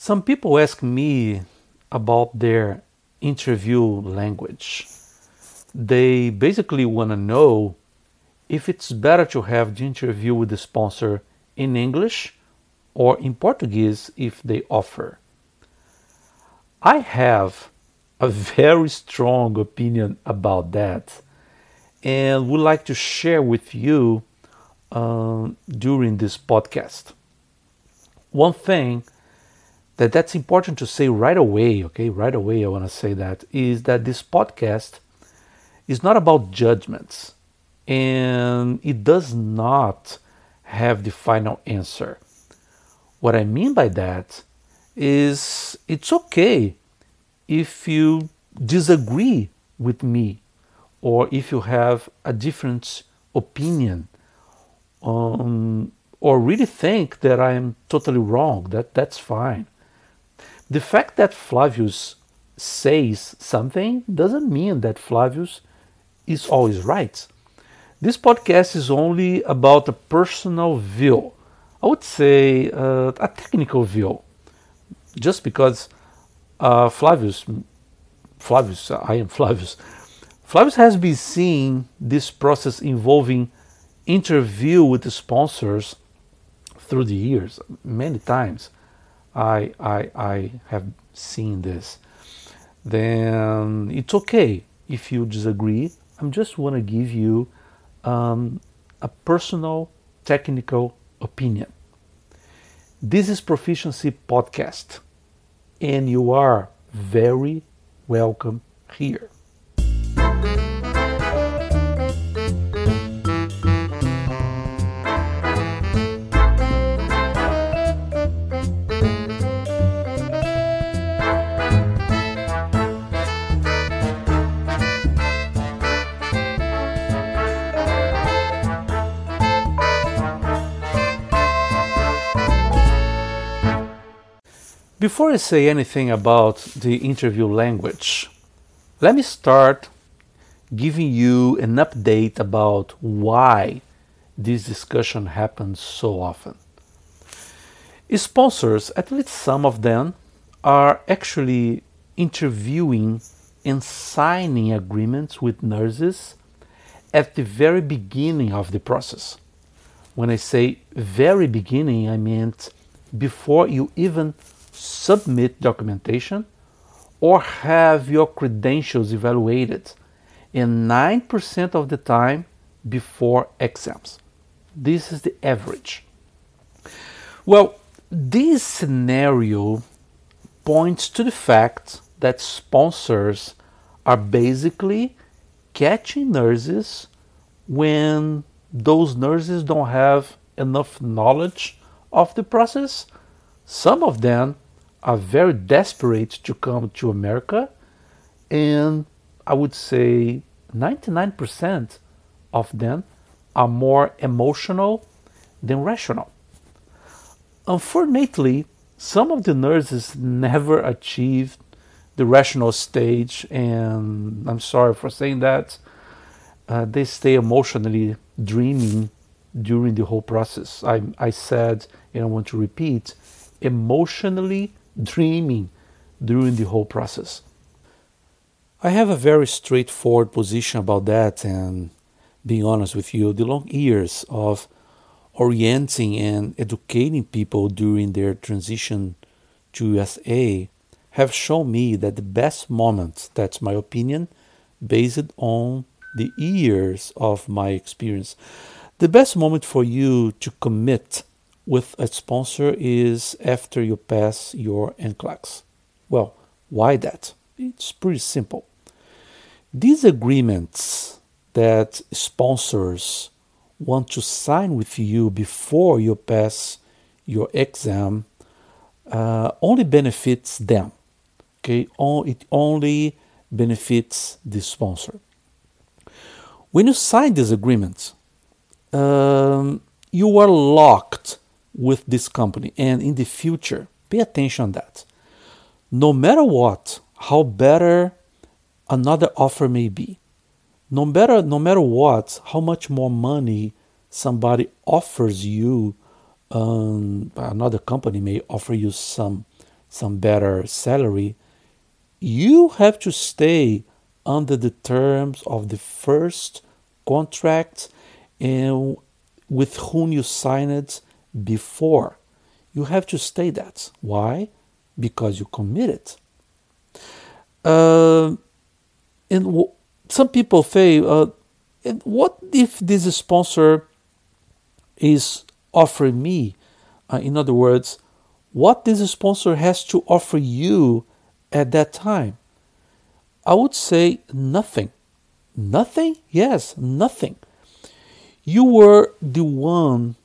Some people ask me about their interview language. They basically want to know if it's better to have the interview with the sponsor in English or in Portuguese if they offer. I have a very strong opinion about that and would like to share with you uh, during this podcast. One thing that that's important to say right away, okay, right away I want to say that is that this podcast is not about judgments and it does not have the final answer. What I mean by that is it's okay if you disagree with me or if you have a different opinion um, or really think that I am totally wrong, that, that's fine. The fact that Flavius says something doesn't mean that Flavius is always right. This podcast is only about a personal view. I would say uh, a technical view. Just because uh, Flavius, Flavius, I am Flavius. Flavius has been seeing this process involving interview with the sponsors through the years many times. I, I, I have seen this, then it's okay if you disagree. I'm just want to give you um, a personal technical opinion. This is Proficiency Podcast, and you are very welcome here. Before I say anything about the interview language, let me start giving you an update about why this discussion happens so often. Sponsors, at least some of them, are actually interviewing and signing agreements with nurses at the very beginning of the process. When I say very beginning, I meant before you even submit documentation or have your credentials evaluated, in 9% of the time before exams. This is the average. Well, this scenario points to the fact that sponsors are basically catching nurses when those nurses don't have enough knowledge of the process. Some of them are very desperate to come to America, and I would say 99% of them are more emotional than rational. Unfortunately, some of the nurses never achieved the rational stage, and I'm sorry for saying that. Uh, they stay emotionally dreaming during the whole process. I, I said, and I want to repeat, emotionally dreaming during the whole process. I have a very straightforward position about that, and being honest with you, the long years of orienting and educating people during their transition to USA have shown me that the best moment, that's my opinion, based on the years of my experience, the best moment for you to commit with a sponsor is after you pass your NCLEX. Well, why that? It's pretty simple. These agreements that sponsors want to sign with you before you pass your exam uh, only benefits them. Okay, it only benefits the sponsor. When you sign these agreements, um, you are locked with this company. And in the future pay attention on that. No matter what how better another offer may be no matter no matter what how much more money somebody offers you um, another company may offer you some some better salary, you have to stay under the terms of the first contract and with whom you signed before. You have to stay that. Why? Because you committed. Uh, and w- some people say, uh, what if this sponsor is offering me? Uh, in other words, what this sponsor has to offer you at that time? I would say nothing. Nothing? Yes, nothing. You were the one,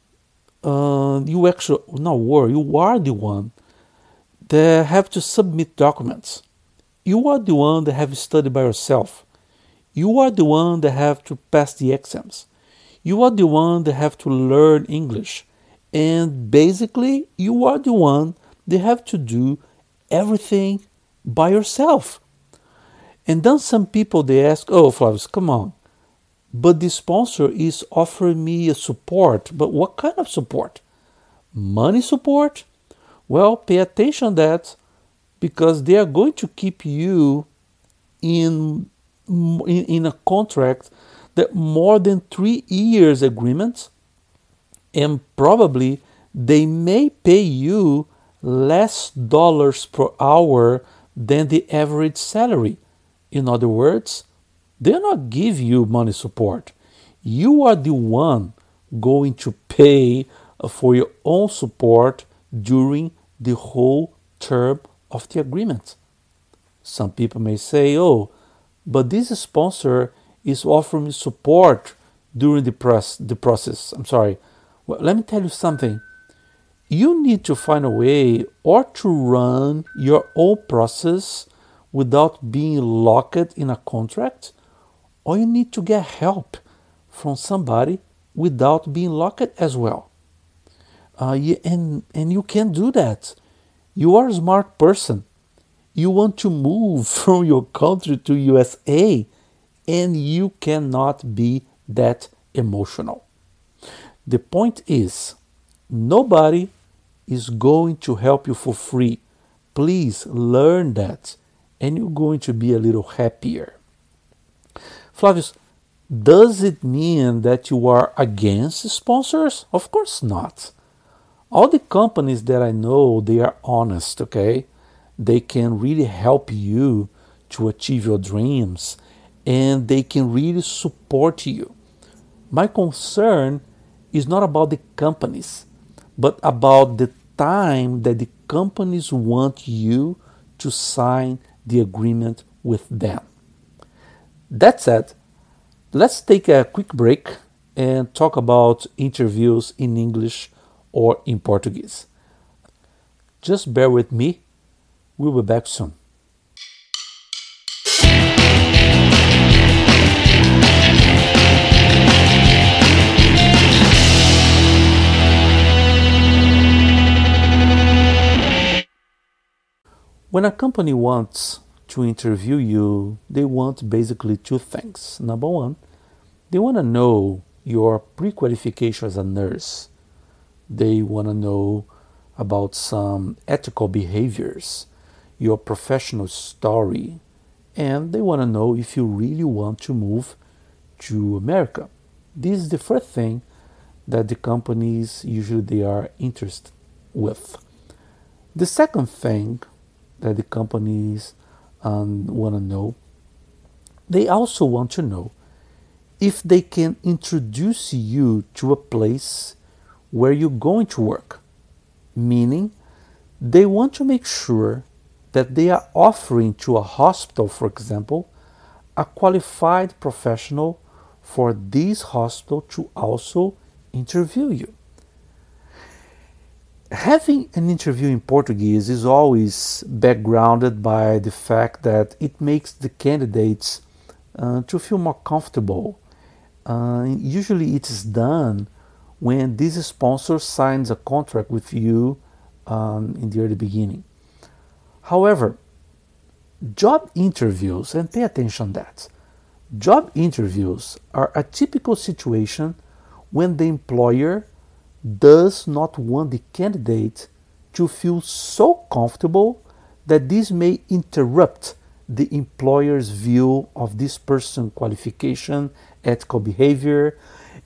uh, you actually, not were, you are the one that have to submit documents. You are the one that have studied by yourself. You are the one that have to pass the exams. You are the one that have to learn English. And basically, you are the one that have to do everything by yourself. And then some people they ask, "Oh, Flavius, come on." But the sponsor is offering me a support. But what kind of support? Money support? Well, pay attention that because they are going to keep you in in, in a contract that more than three years agreement and probably they may pay you less dollars per hour than the average salary in other words they're not give you money support you are the one going to pay uh, for your own support during the whole term of the agreement some people may say oh but this sponsor is offering support during the, press, the process. I'm sorry. Well, let me tell you something. You need to find a way or to run your own process without being locked in a contract, or you need to get help from somebody without being locked as well. Uh, and, and you can do that. You are a smart person you want to move from your country to USA and you cannot be that emotional. The point is, nobody is going to help you for free. Please learn that and you're going to be a little happier. Flavius, does it mean that you are against sponsors? Of course not. All the companies that I know, they are honest, okay? they can really help you to achieve your dreams and they can really support you. My concern is not about the companies, but about the time that the companies want you to sign the agreement with them. That said, let's take a quick break and talk about interviews in English or in Portuguese. Just bear with me We'll be back soon. When a company wants to interview you, they want basically two things. Number one, they want to know your pre qualification as a nurse, they want to know about some ethical behaviors your professional story, and they want to know if you really want to move to America. This is the first thing that the companies usually they are interested with. The second thing that the companies um, want to know, they also want to know if they can introduce you to a place where you're going to work, meaning they want to make sure that they are offering to a hospital, for example, a qualified professional for this hospital to also interview you. Having an interview in Portuguese is always backgrounded by the fact that it makes the candidates uh, to feel more comfortable. Uh, usually, it is done when this sponsor signs a contract with you um, in the early beginning. However, job interviews, and pay attention that, job interviews are a typical situation when the employer does not want the candidate to feel so comfortable that this may interrupt the employer's view of this person's qualification, ethical behavior,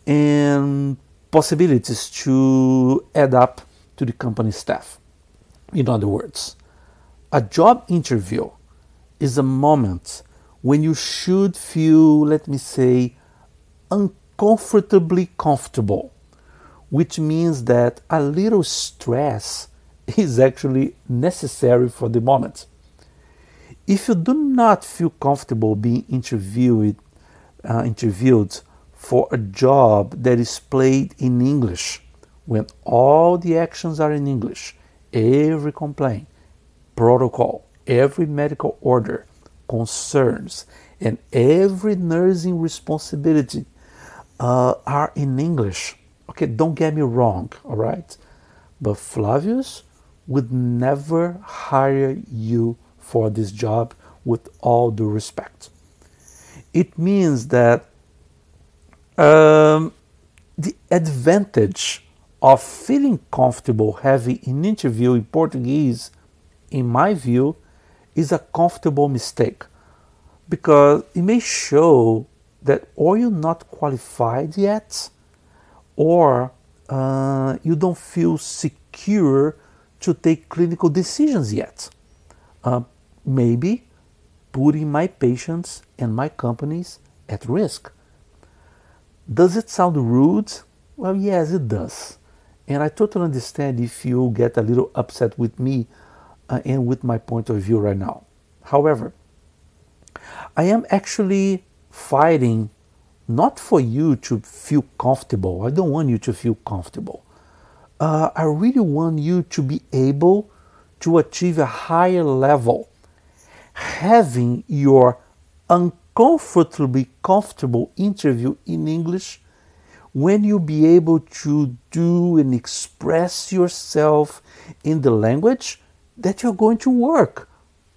and possibilities to add up to the company staff. In other words, a job interview is a moment when you should feel, let me say, uncomfortably comfortable, which means that a little stress is actually necessary for the moment. If you do not feel comfortable being interviewed, uh, interviewed for a job that is played in English, when all the actions are in English, every complaint, protocol, every medical order, concerns, and every nursing responsibility uh, are in English. Okay, don't get me wrong, all right? But Flavius would never hire you for this job with all due respect. It means that um, the advantage of feeling comfortable having an interview in Portuguese, in my view, is a comfortable mistake because it may show that or you're not qualified yet or uh, you don't feel secure to take clinical decisions yet. Uh, maybe putting my patients and my companies at risk. Does it sound rude? Well, yes, it does. And I totally understand if you get a little upset with me uh, and with my point of view right now. However, I am actually fighting not for you to feel comfortable. I don't want you to feel comfortable. Uh, I really want you to be able to achieve a higher level, having your uncomfortably comfortable interview in English when you be able to do and express yourself in the language that you're going to work,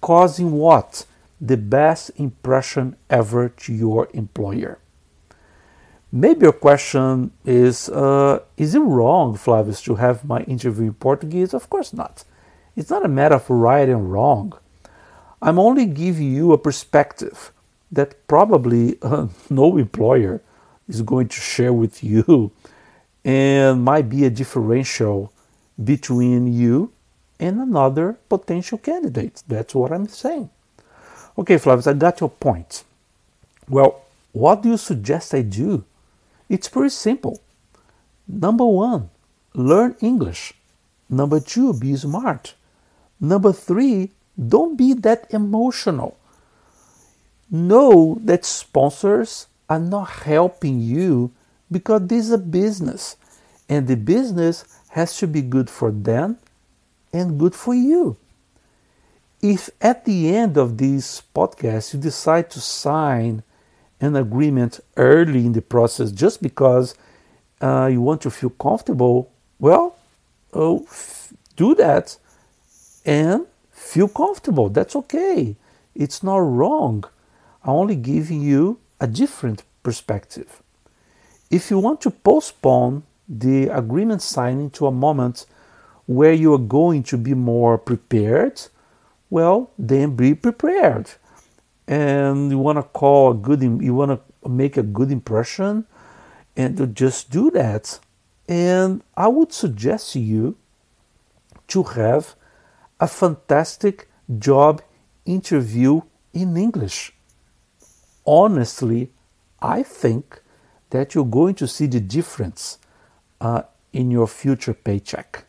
causing what? The best impression ever to your employer. Maybe your question is uh, Is it wrong, Flavius, to have my interview in Portuguese? Of course not. It's not a matter of right and wrong. I'm only giving you a perspective that probably uh, no employer is going to share with you and might be a differential between you and another potential candidate. That's what I'm saying. Okay, Flavius, I got your point. Well, what do you suggest I do? It's pretty simple. Number one, learn English. Number two, be smart. Number three, don't be that emotional. Know that sponsors are not helping you because this is a business and the business has to be good for them and good for you. If at the end of this podcast you decide to sign an agreement early in the process just because uh, you want to feel comfortable, well, oh, f- do that and feel comfortable. That's okay. It's not wrong. I'm only giving you a different perspective. If you want to postpone the agreement signing to a moment where you are going to be more prepared, well, then be prepared and you want to call a good you want to make a good impression and to just do that. And i would suggest you to have a fantastic job interview in english. Honestly i think that you're going to see the difference uh, in your future paycheck.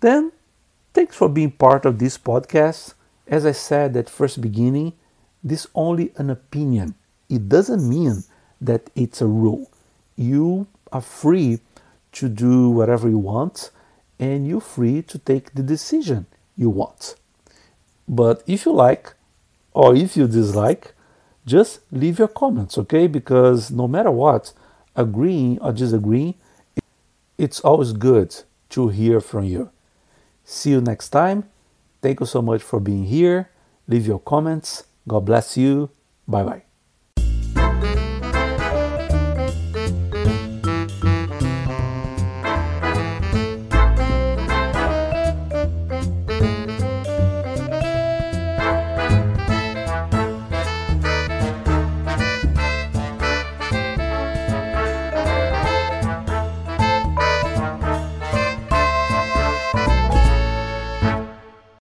Then thanks for being part of this podcast. As i said at first beginning this is only an opinion. It doesn't mean that it's a rule. You are free to do whatever you want and you're free to take the decision you want. But if you like or if you dislike, just leave your comments, okay? Because no matter what, agreeing or disagreeing, it's always good to hear from you. See you next time. Thank you so much for being here. Leave your comments God bless you. Bye bye.